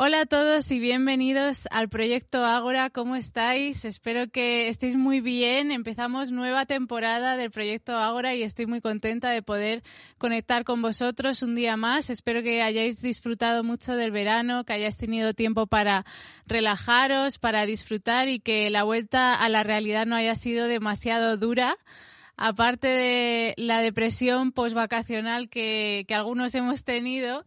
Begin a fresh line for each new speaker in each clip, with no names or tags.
Hola a todos y bienvenidos al proyecto Ágora. ¿Cómo estáis? Espero que estéis muy bien. Empezamos nueva temporada del proyecto Ágora y estoy muy contenta de poder conectar con vosotros un día más. Espero que hayáis disfrutado mucho del verano, que hayáis tenido tiempo para relajaros, para disfrutar y que la vuelta a la realidad no haya sido demasiado dura aparte de la depresión postvacacional que, que algunos hemos tenido,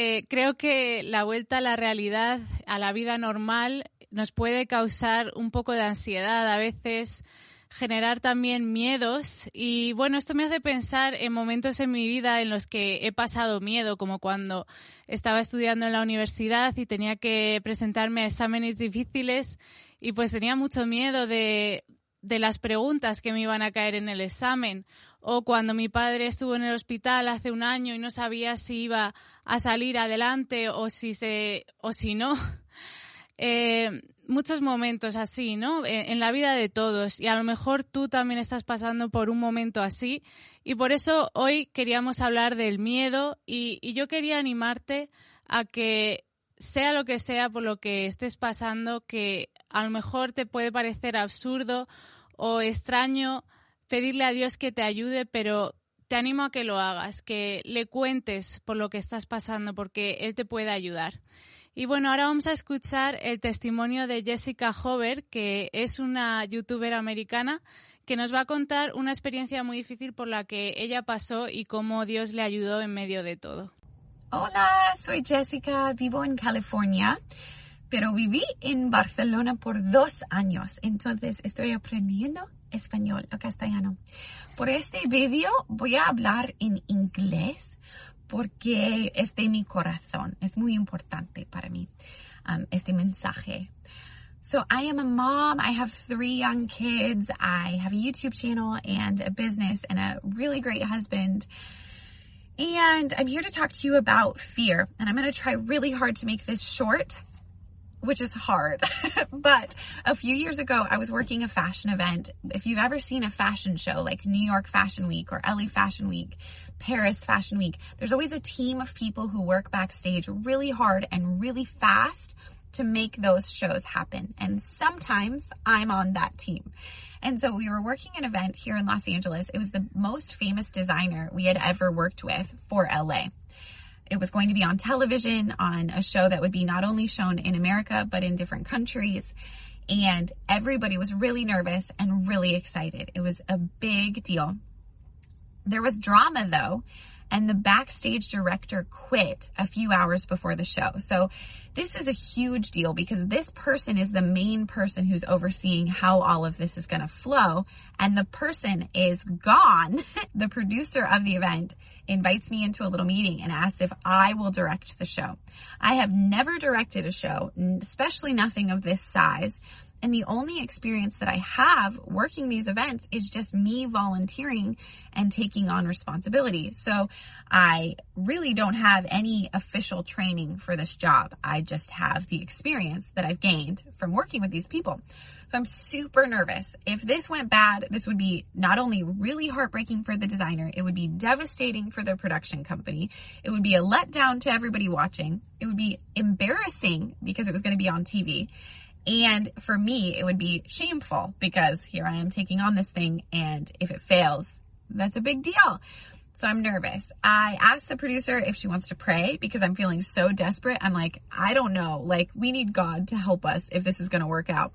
eh, creo que la vuelta a la realidad, a la vida normal, nos puede causar un poco de ansiedad, a veces generar también miedos. Y bueno, esto me hace pensar en momentos en mi vida en los que he pasado miedo, como cuando estaba estudiando en la universidad y tenía que presentarme a exámenes difíciles y pues tenía mucho miedo de, de las preguntas que me iban a caer en el examen. O cuando mi padre estuvo en el hospital hace un año y no sabía si iba a salir adelante o si se o si no. Eh, muchos momentos así no en, la vida de todos. Y a lo mejor tú también estás pasando por un momento así. Y por eso hoy queríamos hablar del miedo y, y yo quería animarte a que sea lo que sea por lo que estés pasando que a lo mejor te puede parecer absurdo o extraño pedirle a Dios que te ayude, pero te animo a que lo hagas, que le cuentes por lo que estás pasando, porque Él te puede ayudar. Y bueno, ahora vamos a escuchar el testimonio de Jessica Hover, que es una youtuber americana que nos va a contar una experiencia muy difícil por la que ella pasó y cómo Dios le ayudó en medio de todo.
Hola, soy Jessica, vivo en California pero viví en Barcelona por dos años, entonces estoy aprendiendo español o castellano. Por este vídeo voy a hablar en inglés porque es de mi corazón, es muy importante para mí um, este mensaje. So I am a mom. I have three young kids. I have a YouTube channel and a business and a really great husband. And I'm here to talk to you about fear. And I'm going to try really hard to make this short which is hard. but a few years ago, I was working a fashion event. If you've ever seen a fashion show like New York Fashion Week or LA Fashion Week, Paris Fashion Week, there's always a team of people who work backstage really hard and really fast to make those shows happen. And sometimes I'm on that team. And so we were working an event here in Los Angeles. It was the most famous designer we had ever worked with for LA. It was going to be on television on a show that would be not only shown in America, but in different countries. And everybody was really nervous and really excited. It was a big deal. There was drama though, and the backstage director quit a few hours before the show. So this is a huge deal because this person is the main person who's overseeing how all of this is going to flow. And the person is gone. the producer of the event invites me into a little meeting and asks if I will direct the show. I have never directed a show, especially nothing of this size. And the only experience that I have working these events is just me volunteering and taking on responsibility. So I really don't have any official training for this job. I just have the experience that I've gained from working with these people. So I'm super nervous. If this went bad, this would be not only really heartbreaking for the designer, it would be devastating for the production company. It would be a letdown to everybody watching. It would be embarrassing because it was going to be on TV. And for me, it would be shameful because here I am taking on this thing. And if it fails, that's a big deal. So I'm nervous. I asked the producer if she wants to pray because I'm feeling so desperate. I'm like, I don't know. Like, we need God to help us if this is going to work out.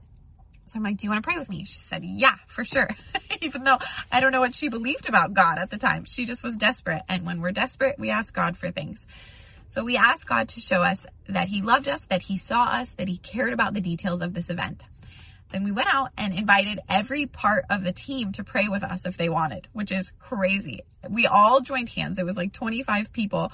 So I'm like, do you want to pray with me? She said, yeah, for sure. Even though I don't know what she believed about God at the time. She just was desperate. And when we're desperate, we ask God for things. So we asked God to show us that He loved us, that He saw us, that He cared about the details of this event. Then we went out and invited every part of the team to pray with us if they wanted, which is crazy. We all joined hands. It was like 25 people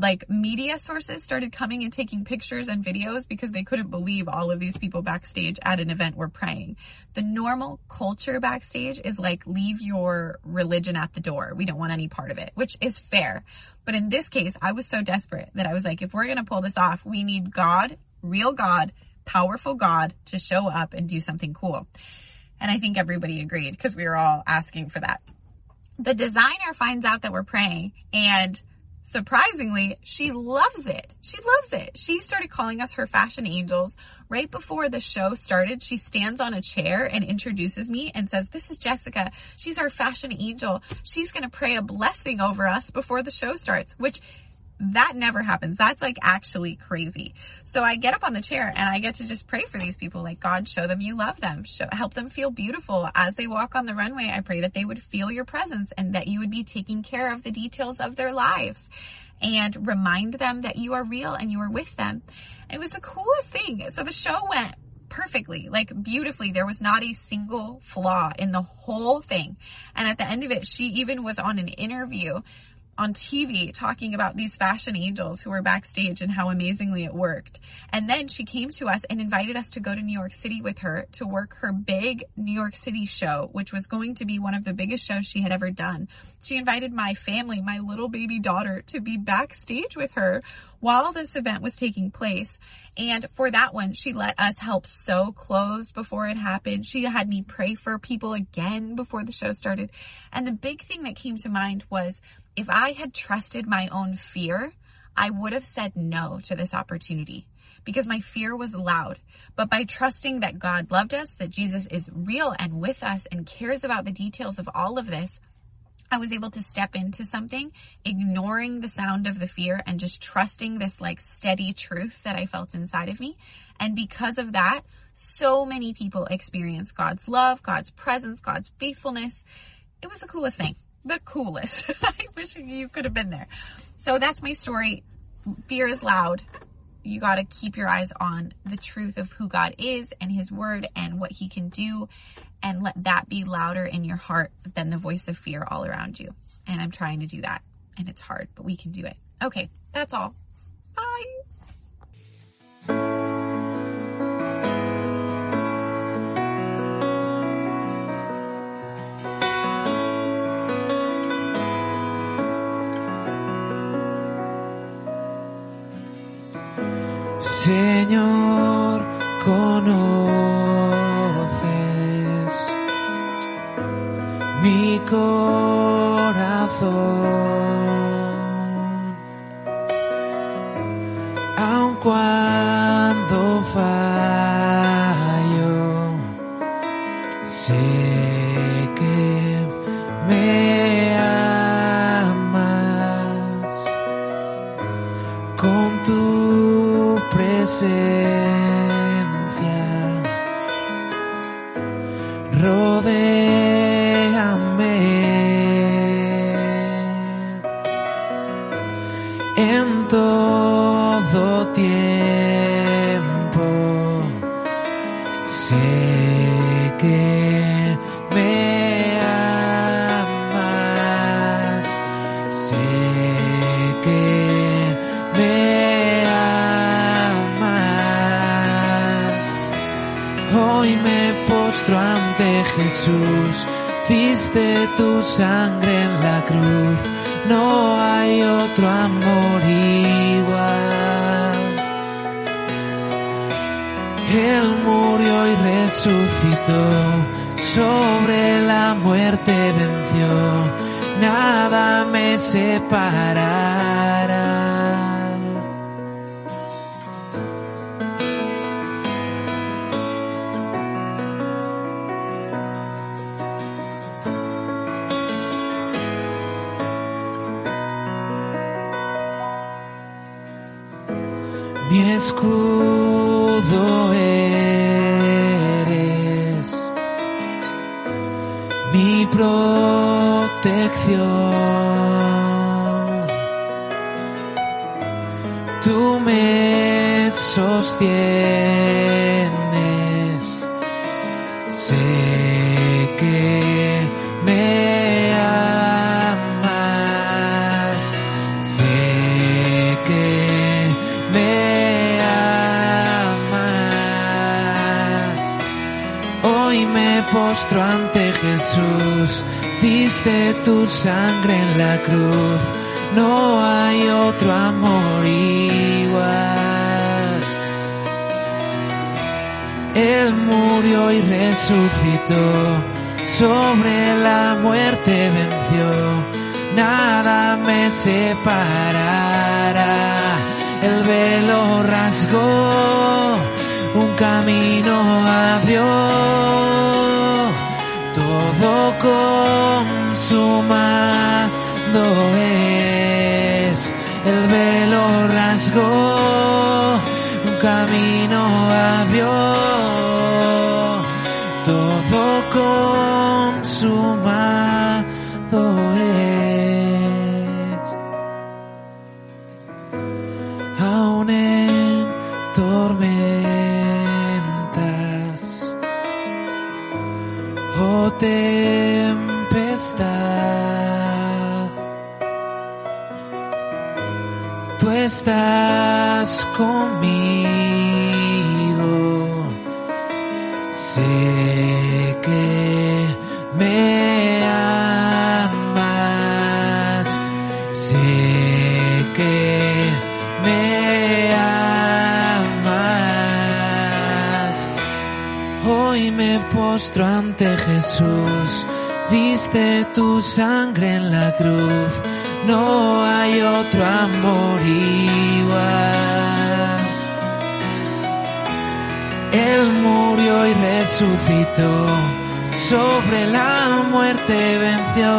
like media sources started coming and taking pictures and videos because they couldn't believe all of these people backstage at an event were praying. The normal culture backstage is like leave your religion at the door. We don't want any part of it, which is fair. But in this case, I was so desperate that I was like, if we're going to pull this off, we need God, real God, powerful God to show up and do something cool. And I think everybody agreed because we were all asking for that. The designer finds out that we're praying and surprisingly, she loves it. She loves it. She started calling us her fashion angels. Right before the show started, she stands on a chair and introduces me and says, this is Jessica. She's our fashion angel. She's going to pray a blessing over us before the show starts, which that never happens. That's like actually crazy. So I get up on the chair and I get to just pray for these people. Like God, show them you love them. Show, help them feel beautiful as they walk on the runway. I pray that they would feel your presence and that you would be taking care of the details of their lives and remind them that you are real and you are with them. It was the coolest thing. So the show went perfectly, like beautifully. There was not a single flaw in the whole thing. And at the end of it, she even was on an interview on TV talking about these fashion angels who were backstage and how amazingly it worked. And then she came to us and invited us to go to New York City with her to work her big New York City show, which was going to be one of the biggest shows she had ever done. She invited my family, my little baby daughter, to be backstage with her while this event was taking place. And for that one, she let us help sew clothes before it happened. She had me pray for people again before the show started. And the big thing that came to mind was if I had trusted my own fear, I would have said no to this opportunity because my fear was loud. But by trusting that God loved us, that Jesus is real and with us and cares about the details of all of this, I was able to step into something, ignoring the sound of the fear and just trusting this like steady truth that I felt inside of me. And because of that, so many people experience God's love, God's presence, God's faithfulness. It was the coolest thing the coolest. I wish you could have been there. So that's my story. Fear is loud. You got to keep your eyes on the truth of who God is and his word and what he can do and let that be louder in your heart than the voice of fear all around you. And I'm trying to do that and it's hard, but we can do it. Okay, that's all. Bye.
Señor, conoces mi corazón, aun cuando fallo, otro amor igual. Él murió y resucitó, sobre la muerte venció, nada me separará. Escudo eres, mi protección. Tú me sostienes diste tu sangre en la cruz, no hay otro amor igual. Él murió y resucitó, sobre la muerte venció, nada me separará. El velo rasgó, un camino abrió, es. El velo rasgó, un camino abrió, conmigo. Sé que me amas, sé que me amas. Hoy me postro ante Jesús, diste tu sangre en la cruz, no hay otro amor igual. Él murió y resucitó, sobre la muerte venció,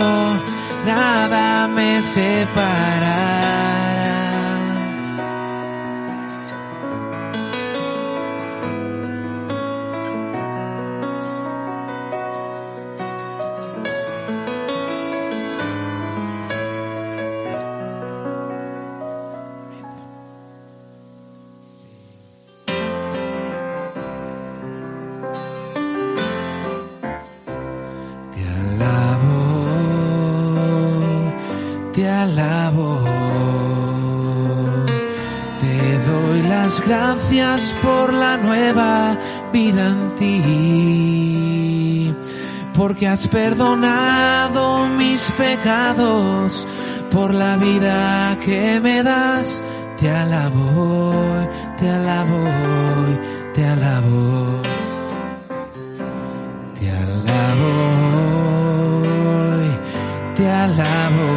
nada me separará. Por la nueva vida en ti, porque has perdonado mis pecados, por la vida que me das, te alabo, te alabo, te alabo. Te alabo, te alabo,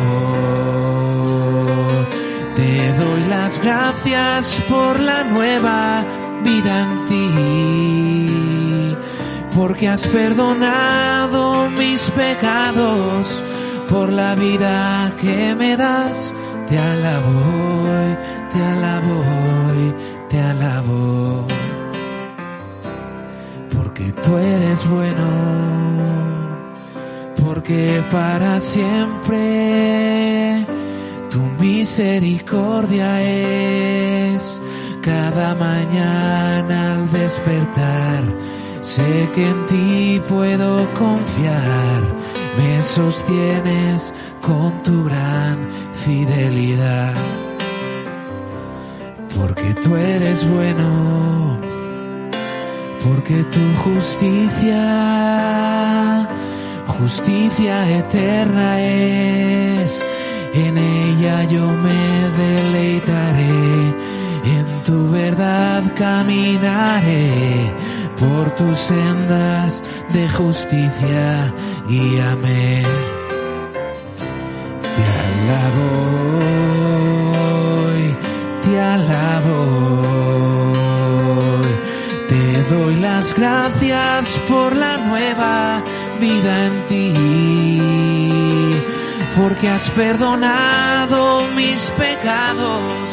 te doy las gracias por la nueva vida en ti, porque has perdonado mis pecados, por la vida que me das, te alabo, te alabo, te alabo. Porque tú eres bueno, porque para siempre tu misericordia es cada mañana al despertar. Sé que en ti puedo confiar, me sostienes con tu gran fidelidad, porque tú eres bueno porque tu justicia, justicia eterna es, en ella yo me deleitaré, en tu verdad caminaré, por tus sendas de justicia, guíame. Te alabo, te alabo. Te doy las gracias por la nueva vida en ti, porque has perdonado mis pecados,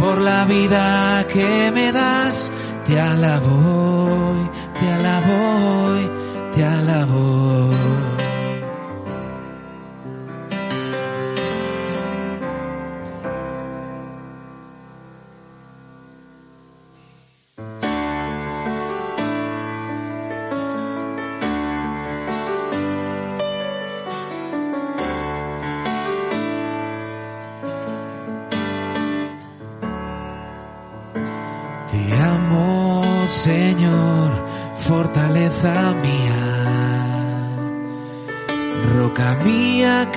por la vida que me das, te alabo, te alabo, te alabo.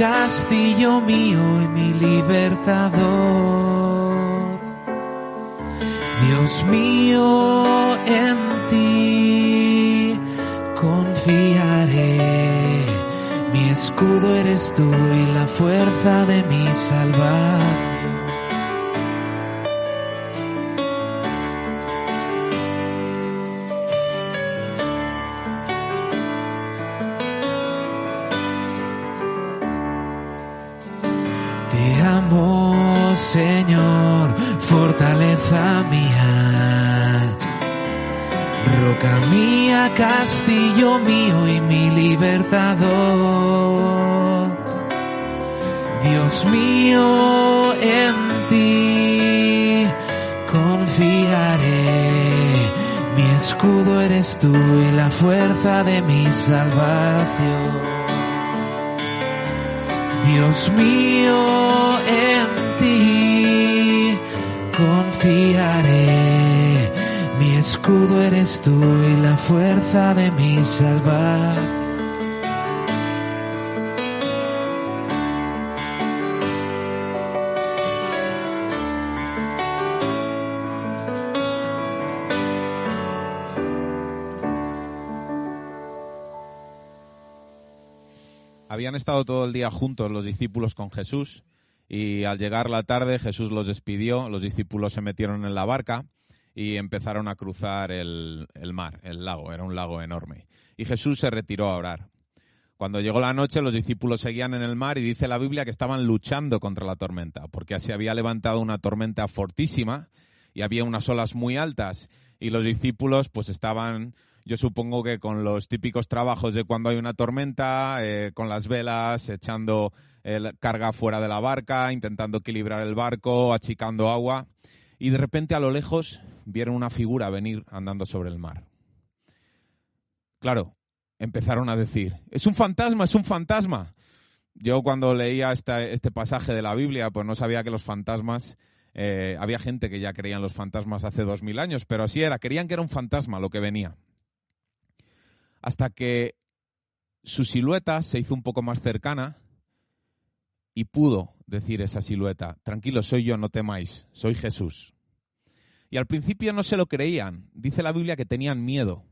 Castillo mío y mi libertador. Dios mío, en ti confiaré. Mi escudo eres tú y la fuerza de mi salvación. Dios mío, en ti confiaré. Mi escudo eres tú y la fuerza de mi salvación.
Estado todo el día juntos los discípulos con Jesús y al llegar la tarde Jesús los despidió, los discípulos se metieron en la barca y empezaron a cruzar el, el mar, el lago, era un lago enorme. Y Jesús se retiró a orar. Cuando llegó la noche, los discípulos seguían en el mar y dice la Biblia que estaban luchando contra la tormenta, porque se había levantado una tormenta fortísima y había unas olas muy altas y los discípulos pues estaban, yo supongo que con los típicos trabajos de cuando hay una tormenta, eh, con las velas, echando el carga fuera de la barca, intentando equilibrar el barco, achicando agua y de repente a lo lejos vieron una figura venir andando sobre el mar. Claro, empezaron a decir, es un fantasma, es un fantasma. Yo cuando leía este pasaje de la Biblia, pues no sabía que los fantasmas, eh, había gente que ya creía en los fantasmas hace dos mil años, pero así era, querían que era un fantasma lo que venía. Hasta que su silueta se hizo un poco más cercana y pudo decir esa silueta, tranquilo, soy yo, no temáis, soy Jesús. Y al principio no se lo creían, dice la Biblia que tenían miedo.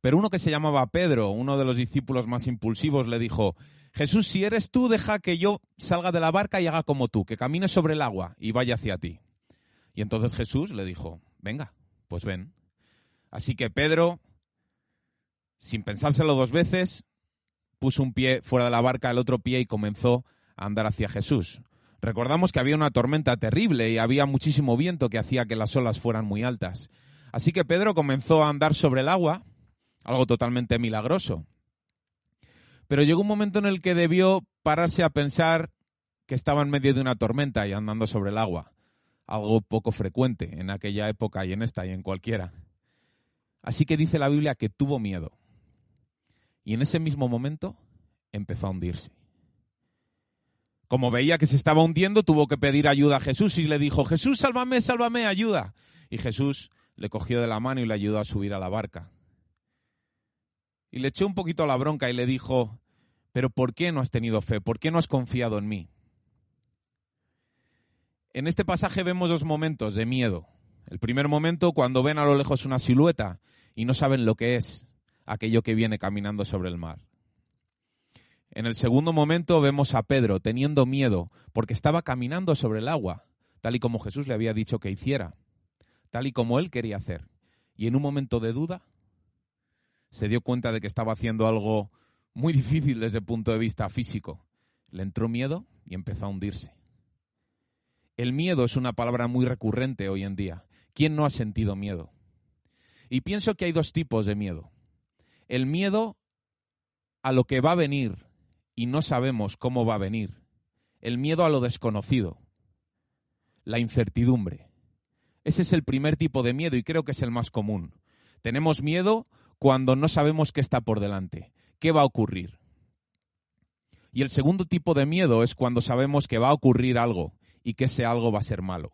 Pero uno que se llamaba Pedro, uno de los discípulos más impulsivos, le dijo, Jesús, si eres tú, deja que yo salga de la barca y haga como tú, que camine sobre el agua y vaya hacia ti. Y entonces Jesús le dijo, venga, pues ven. Así que Pedro, sin pensárselo dos veces, puso un pie fuera de la barca, el otro pie y comenzó a andar hacia Jesús. Recordamos que había una tormenta terrible y había muchísimo viento que hacía que las olas fueran muy altas. Así que Pedro comenzó a andar sobre el agua algo totalmente milagroso. Pero llegó un momento en el que debió pararse a pensar que estaba en medio de una tormenta y andando sobre el agua, algo poco frecuente en aquella época y en esta y en cualquiera. Así que dice la Biblia que tuvo miedo. Y en ese mismo momento empezó a hundirse. Como veía que se estaba hundiendo, tuvo que pedir ayuda a Jesús y le dijo, Jesús, sálvame, sálvame, ayuda. Y Jesús le cogió de la mano y le ayudó a subir a la barca y le echó un poquito la bronca y le dijo, pero ¿por qué no has tenido fe? ¿Por qué no has confiado en mí? En este pasaje vemos dos momentos de miedo. El primer momento cuando ven a lo lejos una silueta y no saben lo que es aquello que viene caminando sobre el mar. En el segundo momento vemos a Pedro teniendo miedo porque estaba caminando sobre el agua, tal y como Jesús le había dicho que hiciera, tal y como él quería hacer. Y en un momento de duda se dio cuenta de que estaba haciendo algo muy difícil desde el punto de vista físico. Le entró miedo y empezó a hundirse. El miedo es una palabra muy recurrente hoy en día. ¿Quién no ha sentido miedo? Y pienso que hay dos tipos de miedo. El miedo a lo que va a venir y no sabemos cómo va a venir. El miedo a lo desconocido. La incertidumbre. Ese es el primer tipo de miedo y creo que es el más común. Tenemos miedo cuando no sabemos qué está por delante, qué va a ocurrir. Y el segundo tipo de miedo es cuando sabemos que va a ocurrir algo y que ese algo va a ser malo.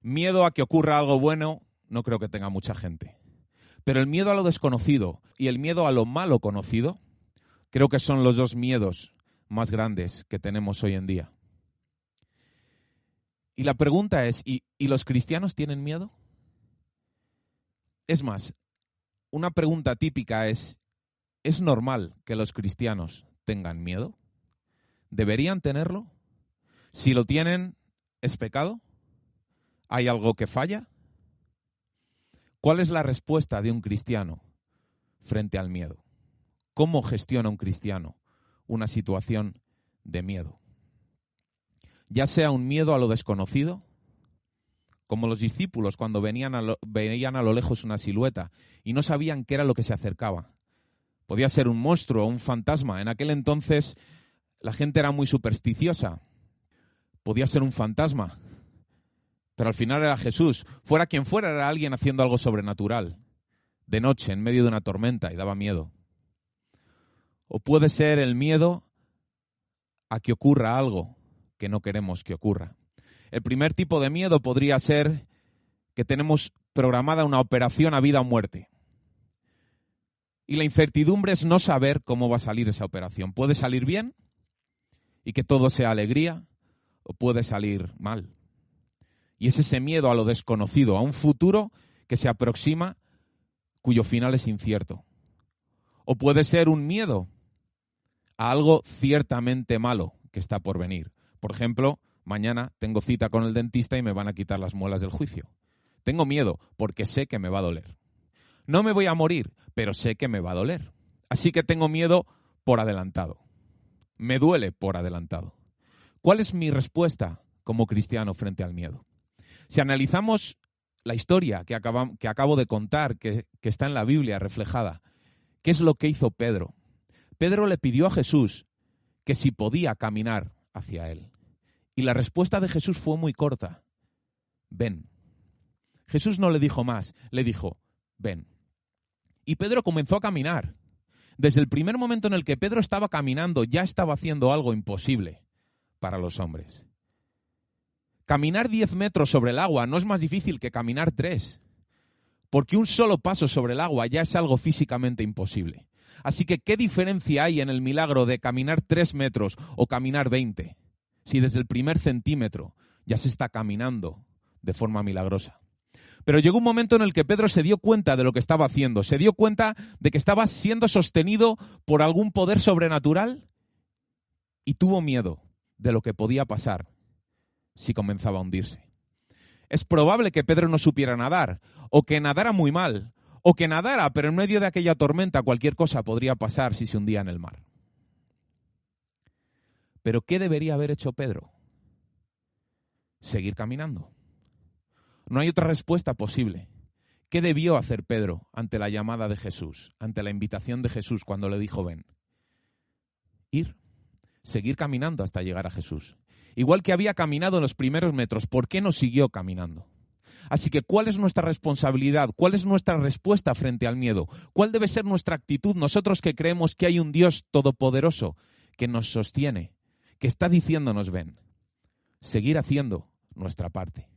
Miedo a que ocurra algo bueno no creo que tenga mucha gente. Pero el miedo a lo desconocido y el miedo a lo malo conocido, creo que son los dos miedos más grandes que tenemos hoy en día. Y la pregunta es, ¿y, ¿y los cristianos tienen miedo? Es más, una pregunta típica es, ¿es normal que los cristianos tengan miedo? ¿Deberían tenerlo? Si lo tienen, ¿es pecado? ¿Hay algo que falla? ¿Cuál es la respuesta de un cristiano frente al miedo? ¿Cómo gestiona un cristiano una situación de miedo? Ya sea un miedo a lo desconocido, como los discípulos cuando venían a lo, veían a lo lejos una silueta y no sabían qué era lo que se acercaba. Podía ser un monstruo o un fantasma. En aquel entonces la gente era muy supersticiosa. Podía ser un fantasma, pero al final era Jesús. Fuera quien fuera, era alguien haciendo algo sobrenatural, de noche, en medio de una tormenta, y daba miedo. O puede ser el miedo a que ocurra algo que no queremos que ocurra. El primer tipo de miedo podría ser que tenemos programada una operación a vida o muerte. Y la incertidumbre es no saber cómo va a salir esa operación. Puede salir bien y que todo sea alegría o puede salir mal. Y es ese miedo a lo desconocido, a un futuro que se aproxima cuyo final es incierto. O puede ser un miedo a algo ciertamente malo que está por venir. Por ejemplo, mañana tengo cita con el dentista y me van a quitar las muelas del juicio. Tengo miedo porque sé que me va a doler. No me voy a morir, pero sé que me va a doler. Así que tengo miedo por adelantado. Me duele por adelantado. ¿Cuál es mi respuesta como cristiano frente al miedo? Si analizamos la historia que, acabo de contar, que, que está en la Biblia reflejada, ¿qué es lo que hizo Pedro? Pedro le pidió a Jesús que si podía caminar hacia él. Y la respuesta de Jesús fue muy corta. Ven. Jesús no le dijo más, le dijo, ven. Y Pedro comenzó a caminar. Desde el primer momento en el que Pedro estaba caminando, ya estaba haciendo algo imposible para los hombres. Caminar 10 metros sobre el agua no es más difícil que caminar 3, porque un solo paso sobre el agua ya es algo físicamente imposible. Así que, ¿qué diferencia hay en el milagro de caminar 3 metros o caminar 20? Si desde el primer centímetro ya se está caminando de forma milagrosa. Pero llegó un momento en el que Pedro se dio cuenta de lo que estaba haciendo, se dio cuenta de que estaba siendo sostenido por algún poder sobrenatural y tuvo miedo de lo que podía pasar si comenzaba a hundirse. Es probable que Pedro no supiera nadar, o que nadara muy mal, o que nadara, pero en medio de aquella tormenta cualquier cosa podría pasar si se hundía en el mar. Pero ¿qué debería haber hecho Pedro? Seguir caminando. No hay otra respuesta posible. ¿Qué debió hacer Pedro ante la llamada de Jesús, ante la invitación de Jesús cuando le dijo ven? Ir, seguir caminando hasta llegar a Jesús. Igual que había caminado en los primeros metros, ¿por qué no siguió caminando? Así que, ¿cuál es nuestra responsabilidad? ¿Cuál es nuestra respuesta frente al miedo? ¿Cuál debe ser nuestra actitud nosotros que creemos que hay un Dios todopoderoso que nos sostiene, que está diciéndonos ven? Seguir haciendo nuestra parte.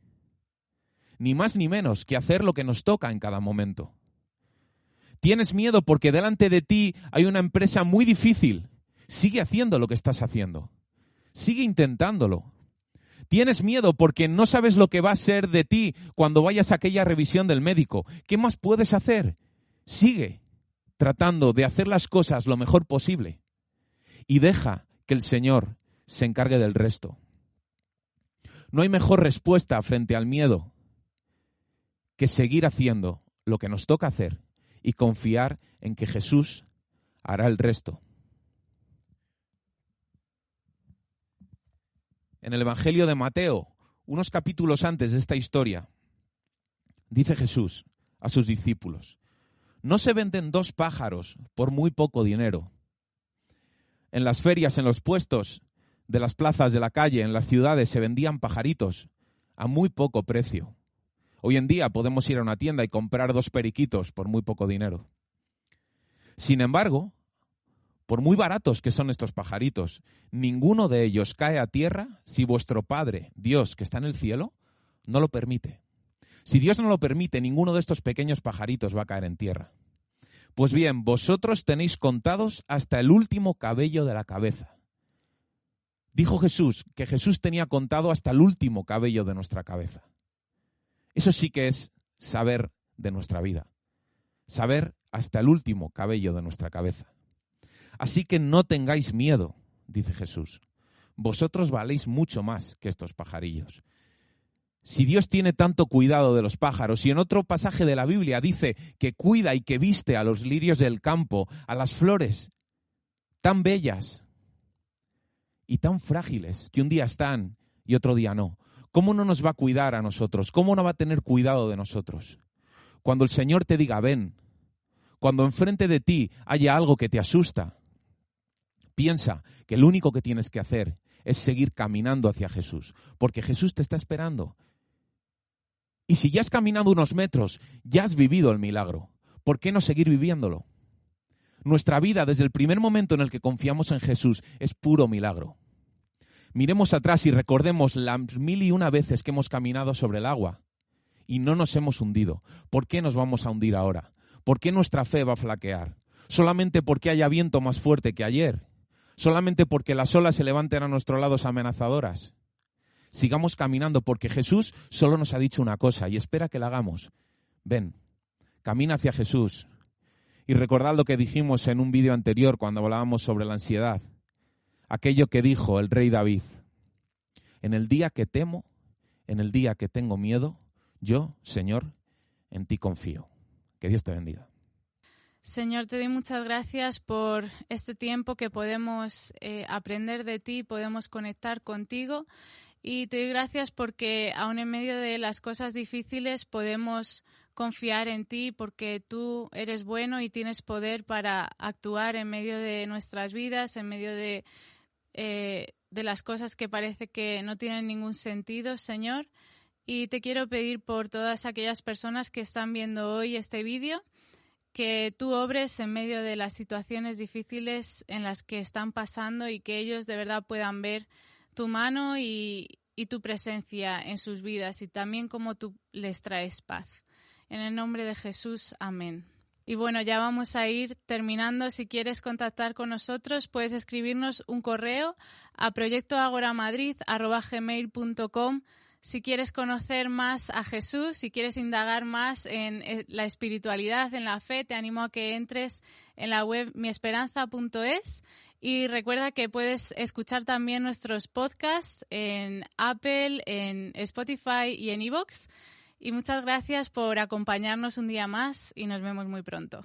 Ni más ni menos que hacer lo que nos toca en cada momento. Tienes miedo porque delante de ti hay una empresa muy difícil. Sigue haciendo lo que estás haciendo. Sigue intentándolo. Tienes miedo porque no sabes lo que va a ser de ti cuando vayas a aquella revisión del médico. ¿Qué más puedes hacer? Sigue tratando de hacer las cosas lo mejor posible y deja que el Señor se encargue del resto. No hay mejor respuesta frente al miedo que seguir haciendo lo que nos toca hacer y confiar en que Jesús hará el resto. En el Evangelio de Mateo, unos capítulos antes de esta historia, dice Jesús a sus discípulos, no se venden dos pájaros por muy poco dinero. En las ferias, en los puestos de las plazas de la calle, en las ciudades, se vendían pajaritos a muy poco precio. Hoy en día podemos ir a una tienda y comprar dos periquitos por muy poco dinero. Sin embargo, por muy baratos que son estos pajaritos, ninguno de ellos cae a tierra si vuestro Padre, Dios, que está en el cielo, no lo permite. Si Dios no lo permite, ninguno de estos pequeños pajaritos va a caer en tierra. Pues bien, vosotros tenéis contados hasta el último cabello de la cabeza. Dijo Jesús que Jesús tenía contado hasta el último cabello de nuestra cabeza. Eso sí que es saber de nuestra vida. Saber hasta el último cabello de nuestra cabeza. Así que no tengáis miedo, dice Jesús. Vosotros valéis mucho más que estos pajarillos. Si Dios tiene tanto cuidado de los pájaros y en otro pasaje de la Biblia dice que cuida y que viste a los lirios del campo, a las flores tan bellas y tan frágiles que un día están y otro día no, ¿cómo no nos va a cuidar a nosotros? ¿Cómo no va a tener cuidado de nosotros? Cuando el Señor te diga, ven, cuando enfrente de ti haya algo que te asusta, piensa que lo único que tienes que hacer es seguir caminando hacia Jesús, porque Jesús te está esperando. Y si ya has caminado unos metros, ya has vivido el milagro. ¿Por qué no seguir viviéndolo? Nuestra vida, desde el primer momento en el que confiamos en Jesús, es puro milagro. Miremos atrás y recordemos las mil y una veces que hemos caminado sobre el agua y no nos hemos hundido. ¿Por qué nos vamos a hundir ahora? ¿Por qué nuestra fe va a flaquear? ¿Solamente porque haya viento más fuerte que ayer? ¿Solamente porque las olas se levanten a nuestro lado amenazadoras? sigamos caminando, porque Jesús solo nos ha dicho una cosa y espera que la hagamos. Ven, camina hacia Jesús. Y recordad lo que dijimos en un vídeo anterior cuando hablábamos sobre la ansiedad. Aquello que dijo el rey David. En el día que temo, en el día que tengo miedo, yo, Señor, en ti confío. Que Dios te bendiga.
Señor, te doy muchas gracias por este tiempo que podemos eh, aprender de ti, podemos conectar contigo y te doy gracias porque aún en medio de las cosas difíciles podemos confiar en ti porque tú eres bueno y tienes poder para actuar en medio de nuestras vidas, en medio de, eh, de las cosas que parece que no tienen ningún sentido, Señor. Y te quiero pedir por todas aquellas personas que están viendo hoy este vídeo, que tú obres en medio de las situaciones difíciles en las que están pasando y que ellos de verdad puedan ver tu mano y, tu presencia en sus vidas y también cómo tú les traes paz. En el nombre de Jesús, amén. Y bueno, ya vamos a ir terminando. Si quieres contactar con nosotros, puedes escribirnos un correo a proyectoagoramadrid.com. Si quieres conocer más a Jesús, si quieres indagar más en eh, la espiritualidad, en la fe, te animo a que entres en la web miesperanza.es y recuerda que puedes escuchar también nuestros podcasts en Apple, en Spotify y en Evox. Y muchas gracias por acompañarnos un día más y nos vemos muy pronto.